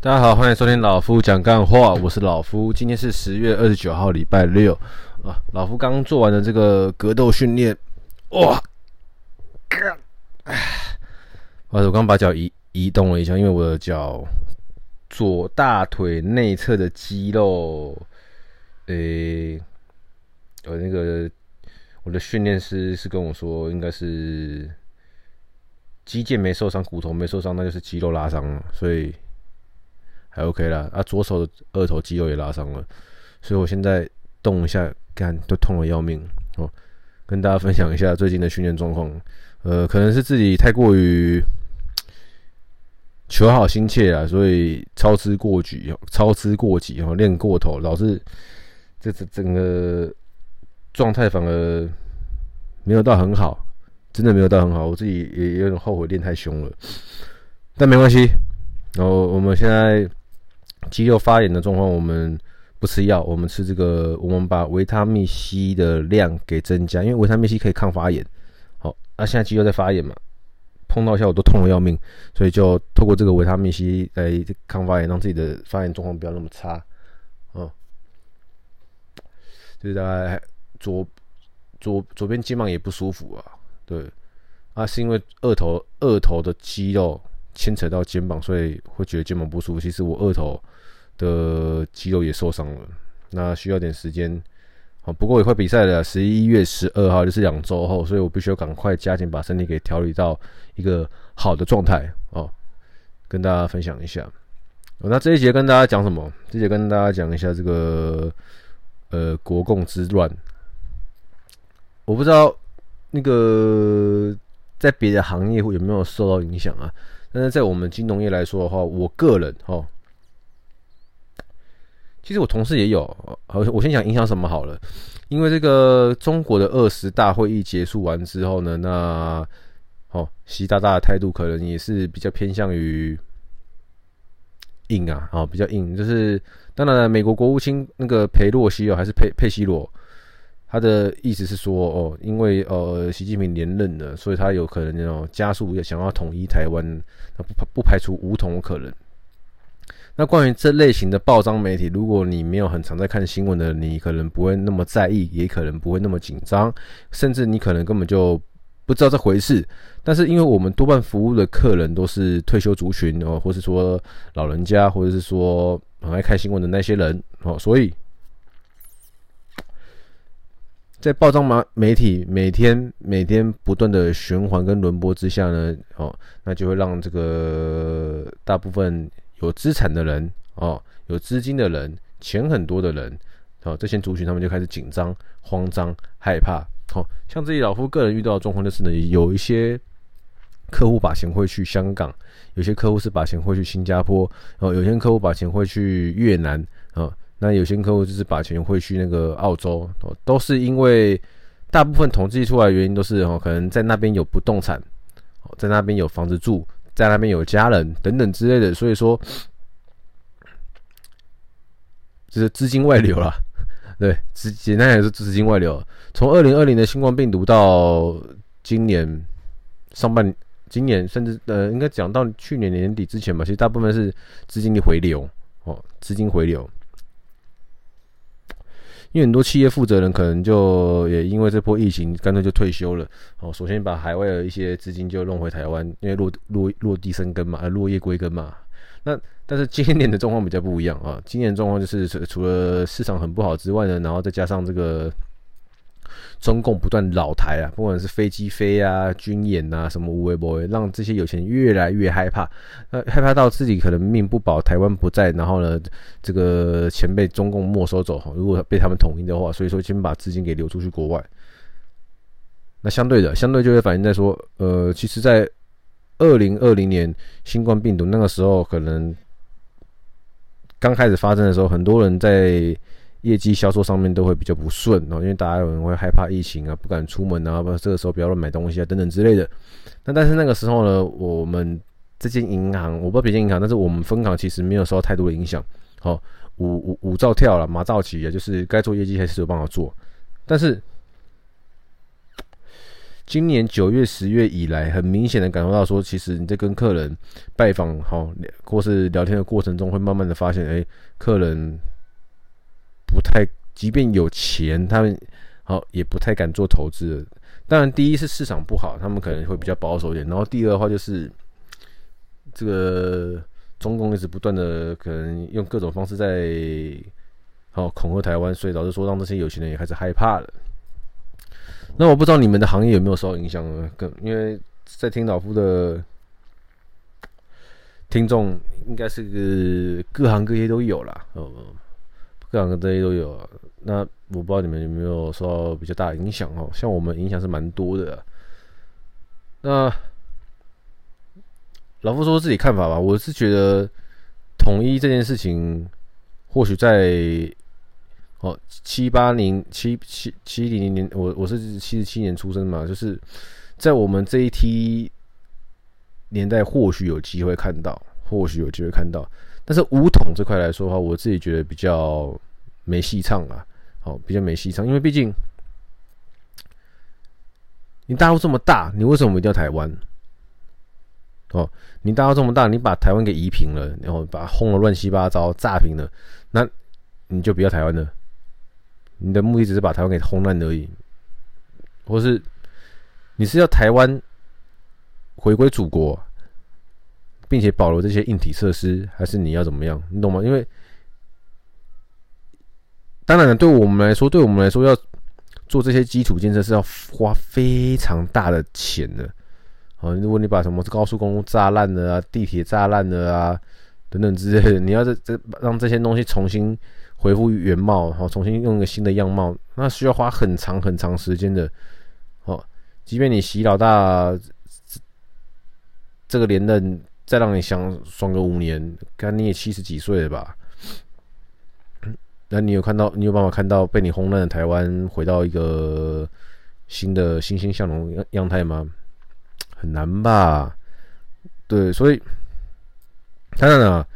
大家好，欢迎收听老夫讲干话，我是老夫。今天是十月二十九号，礼拜六啊。老夫刚做完了这个格斗训练，哇！哎，我刚把脚移移动了一下，因为我的脚左大腿内侧的肌肉，诶、欸，我那个我的训练师是跟我说，应该是肌腱没受伤，骨头没受伤，那就是肌肉拉伤了，所以。还 OK 啦，啊，左手的二头肌肉也拉伤了，所以我现在动一下，干都痛的要命哦。跟大家分享一下最近的训练状况，呃，可能是自己太过于求好心切啊，所以操之过急，操之过急哦，练过头，导致这这整个状态反而没有到很好，真的没有到很好，我自己也有点后悔练太凶了，但没关系，然后我们现在。肌肉发炎的状况，我们不吃药，我们吃这个，我们把维他命 C 的量给增加，因为维他命 C 可以抗发炎。好，那现在肌肉在发炎嘛，碰到一下我都痛得要命，所以就透过这个维他命 C 来抗发炎，让自己的发炎状况不要那么差。哦，就是大概左左左边肩膀也不舒服啊，对，啊是因为二头二头的肌肉。牵扯到肩膀，所以会觉得肩膀不舒服。其实我二头的肌肉也受伤了，那需要点时间。好，不过也会比赛的，十一月十二号就是两周后，所以我必须要赶快加紧把身体给调理到一个好的状态哦。跟大家分享一下。那这一节跟大家讲什么？这节跟大家讲一下这个呃国共之乱。我不知道那个在别的行业有没有受到影响啊？但是在我们金融业来说的话，我个人哈，其实我同事也有，我先讲影响什么好了。因为这个中国的二十大会议结束完之后呢，那哦，习大大的态度可能也是比较偏向于硬啊，哦，比较硬。就是当然，美国国务卿那个裴洛西哦，还是佩佩西罗。他的意思是说，哦，因为呃，习近平连任了，所以他有可能那种加速想要统一台湾，那不不排除武统可能。那关于这类型的报章媒体，如果你没有很常在看新闻的，你可能不会那么在意，也可能不会那么紧张，甚至你可能根本就不知道这回事。但是因为我们多半服务的客人都是退休族群哦，或是说老人家，或者是说很爱看新闻的那些人哦，所以。在报章媒媒体每天每天不断的循环跟轮播之下呢，哦，那就会让这个大部分有资产的人哦，有资金的人，钱很多的人，哦，这些族群他们就开始紧张、慌张、害怕。哦，像自己老夫个人遇到的状况就是呢，有一些客户把钱汇去香港，有些客户是把钱汇去新加坡，哦，有些客户把钱汇去越南，哦。那有些客户就是把钱汇去那个澳洲，哦，都是因为大部分统计出来原因都是哦，可能在那边有不动产，哦，在那边有房子住，在那边有家人等等之类的，所以说就是资金外流了，对，简简单来说资金外流。从二零二零的新冠病毒到今年上半，今年甚至呃，应该讲到去年年底之前吧，其实大部分是资金的回流，哦，资金回流。因为很多企业负责人可能就也因为这波疫情，干脆就退休了。哦，首先把海外的一些资金就弄回台湾，因为落落落地生根嘛，呃，落叶归根嘛。那但是今年的状况比较不一样啊，今年状况就是除了市场很不好之外呢，然后再加上这个。中共不断扰台啊，不管是飞机飞啊、军演啊，什么无微不微，让这些有钱人越来越害怕，那害怕到自己可能命不保，台湾不在，然后呢，这个钱被中共没收走，如果被他们统一的话，所以说先把资金给流出去国外。那相对的，相对就会反映在说，呃，其实，在二零二零年新冠病毒那个时候，可能刚开始发生的时候，很多人在。业绩销售上面都会比较不顺哦，因为大家有人会害怕疫情啊，不敢出门啊，不这个时候不要乱买东西啊，等等之类的。那但是那个时候呢，我们这间银行，我不知道别间银行，但是我们分行其实没有受到太多的影响。好，五五五兆跳了，马兆起啊，就是该做业绩还是有办法做。但是今年九月、十月以来，很明显的感受到说，其实你在跟客人拜访好或是聊天的过程中，会慢慢的发现，哎，客人不太，即便有钱，他们好也不太敢做投资。当然，第一是市场不好，他们可能会比较保守一点。然后第二的话就是，这个中共一直不断的可能用各种方式在好恐吓台湾，所以导致说让这些有钱人也开始害怕了。那我不知道你们的行业有没有受到影响呢？更因为在听老夫的听众，应该是各行各业都有啦。哦，各行各业都有。那我不知道你们有没有受到比较大的影响哦，像我们影响是蛮多的。那老夫说自己看法吧，我是觉得统一这件事情，或许在哦七八零七七七零年，我我是七十七年出生嘛，就是在我们这一批年代，或许有机会看到，或许有机会看到。但是武统这块来说的话，我自己觉得比较没戏唱啊。哦，比较没戏唱，因为毕竟你大陆这么大，你为什么一定要台湾？哦，你大陆这么大，你把台湾给夷平了，然后把它轰得乱七八糟，炸平了，那你就不要台湾了。你的目的只是把台湾给轰烂而已，或是你是要台湾回归祖国，并且保留这些硬体设施，还是你要怎么样？你懂吗？因为当然了，对我们来说，对我们来说，要做这些基础建设是要花非常大的钱的。好，如果你把什么高速公路炸烂了啊，地铁炸烂了啊，等等之类的，你要这这让这些东西重新恢复原貌，好，重新用一个新的样貌，那需要花很长很长时间的。好，即便你习老大这个连任，再让你想爽个五年，看你也七十几岁了吧？那你有看到，你有办法看到被你轰烂的台湾回到一个新的欣欣向荣样样态吗？很难吧？对，所以当然了，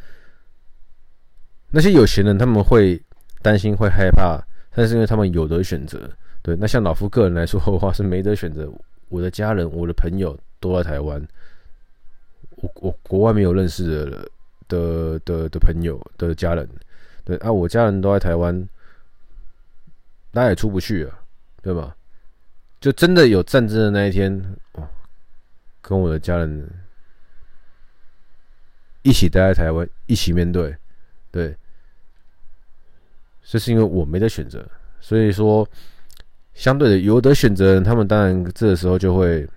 那些有钱人他们会担心、会害怕，但是因为他们有得选择。对，那像老夫个人来说的话是没得选择。我的家人、我的朋友都在台湾，我国外没有认识的的的的朋友的家人。对啊，我家人都在台湾，那也出不去啊，对吧？就真的有战争的那一天，哦，跟我的家人一起待在台湾，一起面对，对，这是因为我没得选择，所以说，相对的有得选择人，他们当然这个时候就会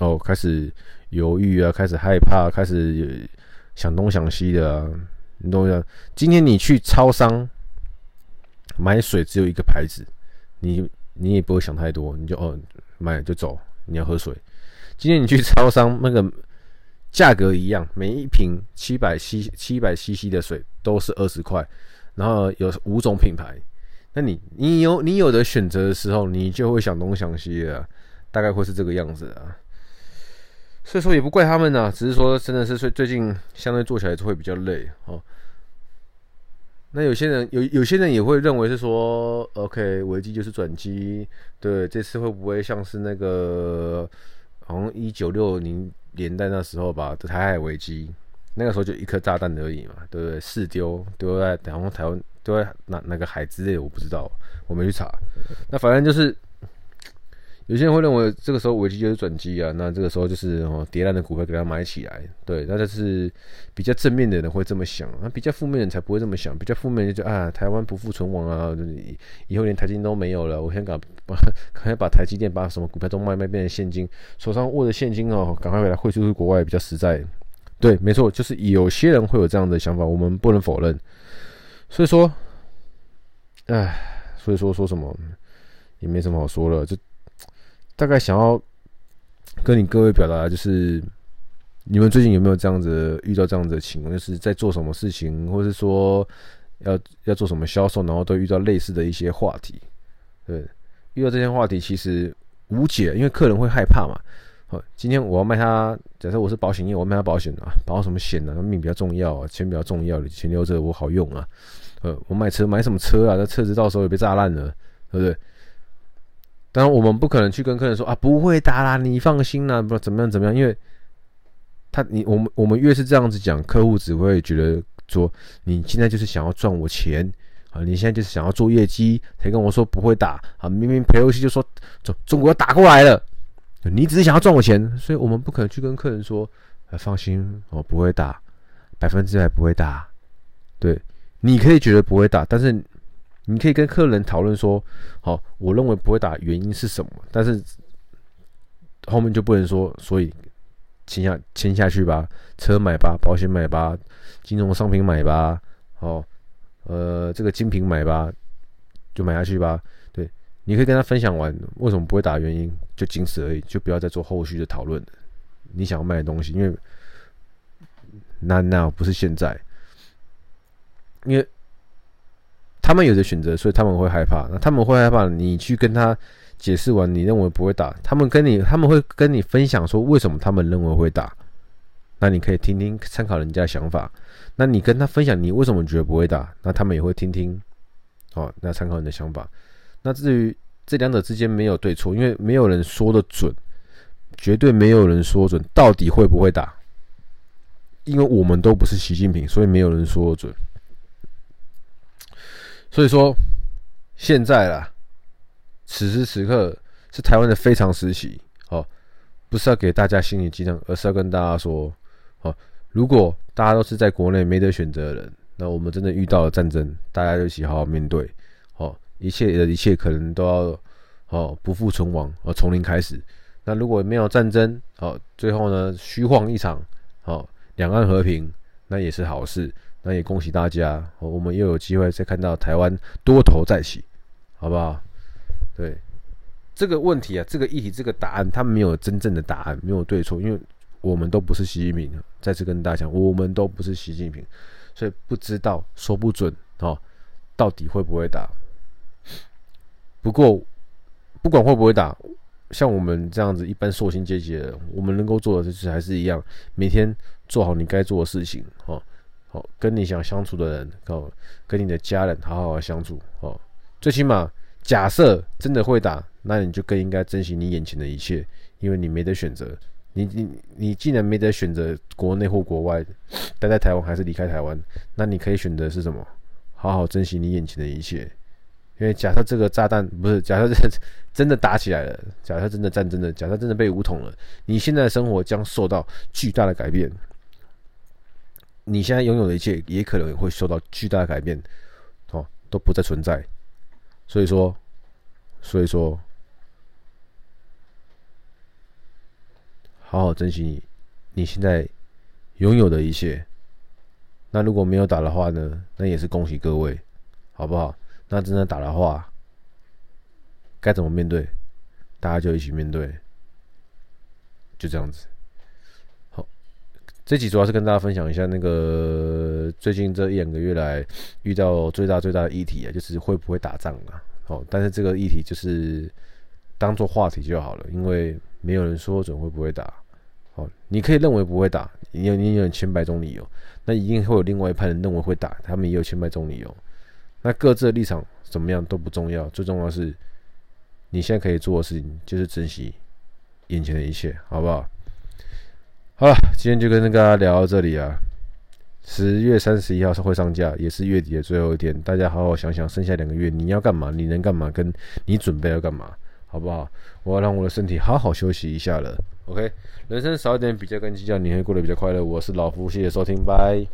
哦开始犹豫啊，开始害怕，开始想东想西的啊。你懂我意思？今天你去超商买水，只有一个牌子，你你也不会想太多，你就哦买就走。你要喝水，今天你去超商，那个价格一样，每一瓶七百 c 七百 cc 的水都是二十块，然后有五种品牌。那你你有你有的选择的时候，你就会想东想西的，大概会是这个样子啊。所以说也不怪他们呐，只是说真的是最最近相对做起来就会比较累哦。那有些人有有些人也会认为是说，OK，危机就是转机，对，这次会不会像是那个好像一九六零年代那时候吧的台海危机，那个时候就一颗炸弹而已嘛，对不对？试丢丢在然后台湾丢在哪哪个海之类，我不知道，我没去查。那反正就是。有些人会认为这个时候危机就是转机啊，那这个时候就是哦跌烂的股票给它买起来，对，那就是比较正面的人会这么想，那比较负面的人才不会这么想，比较负面的就啊台湾不复存亡啊，以后连台积电都没有了，我先赶把赶快把台积电把什么股票都卖卖变成现金，手上握的现金哦，赶快把它汇出去国外比较实在，对，没错，就是有些人会有这样的想法，我们不能否认，所以说，唉，所以说说什么也没什么好说了，就。大概想要跟你各位表达就是，你们最近有没有这样子遇到这样子的情况？就是在做什么事情，或是说要要做什么销售，然后都遇到类似的一些话题。对，遇到这些话题其实无解，因为客人会害怕嘛。好，今天我要卖他，假设我是保险业，我要卖他保险啊，保什么险呢？命比较重要啊，钱比较重要，钱留着我好用啊。呃，我买车买什么车啊？那车子到时候也被炸烂了，对不对？当然我们不可能去跟客人说啊，不会打啦，你放心啦，不怎么样怎么样，因为他你我们我们越是这样子讲，客户只会觉得说你现在就是想要赚我钱啊，你现在就是想要做业绩才跟我说不会打啊，明明裴洛西就说中中国打过来了，你只是想要赚我钱，所以我们不可能去跟客人说啊，放心，我不会打，百分之百不会打，对，你可以觉得不会打，但是。你可以跟客人讨论说，好，我认为不会打，原因是什么？但是后面就不能说，所以签下签下去吧，车买吧，保险买吧，金融商品买吧，好，呃，这个精品买吧，就买下去吧。对，你可以跟他分享完为什么不会打原因，就仅此而已，就不要再做后续的讨论。你想要卖的东西，因为那那不是现在，因为。他们有的选择，所以他们会害怕。那他们会害怕你去跟他解释完，你认为不会打，他们跟你他们会跟你分享说为什么他们认为会打。那你可以听听参考人家的想法。那你跟他分享你为什么觉得不会打，那他们也会听听。哦，那参考你的想法。那至于这两者之间没有对错，因为没有人说得准，绝对没有人说准到底会不会打。因为我们都不是习近平，所以没有人说得准。所以说，现在啦，此时此刻是台湾的非常时期，哦，不是要给大家心理鸡汤，而是要跟大家说，哦，如果大家都是在国内没得选择的人，那我们真的遇到了战争，大家就一起好好面对，哦，一切的一切可能都要，哦，不复存亡，哦，从零开始。那如果没有战争，哦，最后呢，虚晃一场，哦，两岸和平，那也是好事。那也恭喜大家，我们又有机会再看到台湾多头再起，好不好？对这个问题啊，这个议题，这个答案，它没有真正的答案，没有对错，因为我们都不是习近平。再次跟大家讲，我们都不是习近平，所以不知道，说不准哦，到底会不会打？不过不管会不会打，像我们这样子一般受薪阶级的人，我们能够做的就是还是一样，每天做好你该做的事情，哦。跟你想相处的人，哦，跟你的家人好好的相处，哦，最起码假设真的会打，那你就更应该珍惜你眼前的一切，因为你没得选择，你你你既然没得选择，国内或国外，待在台湾还是离开台湾，那你可以选择是什么？好好珍惜你眼前的一切，因为假设这个炸弹不是，假设真的打起来了，假设真的战争了，假设真的被武统了，你现在的生活将受到巨大的改变。你现在拥有的一切，也可能会受到巨大的改变，哦，都不再存在。所以说，所以说，好好珍惜你你现在拥有的一切。那如果没有打的话呢？那也是恭喜各位，好不好？那真的打的话，该怎么面对？大家就一起面对，就这样子。这集主要是跟大家分享一下那个最近这一两个月来遇到最大最大的议题啊，就是会不会打仗啊？哦，但是这个议题就是当做话题就好了，因为没有人说准会不会打。哦，你可以认为不会打，你有你有千百种理由，那一定会有另外一派人认为会打，他们也有千百种理由。那各自的立场怎么样都不重要，最重要是你现在可以做的事情就是珍惜眼前的一切，好不好？好了，今天就跟大家聊到这里啊。十月三十一号是会上架，也是月底的最后一天。大家好好想想，剩下两个月你要干嘛？你能干嘛？跟你准备要干嘛？好不好？我要让我的身体好好休息一下了。OK，人生少一点比较跟计较，你会过得比较快乐。我是老夫，谢谢收听，拜。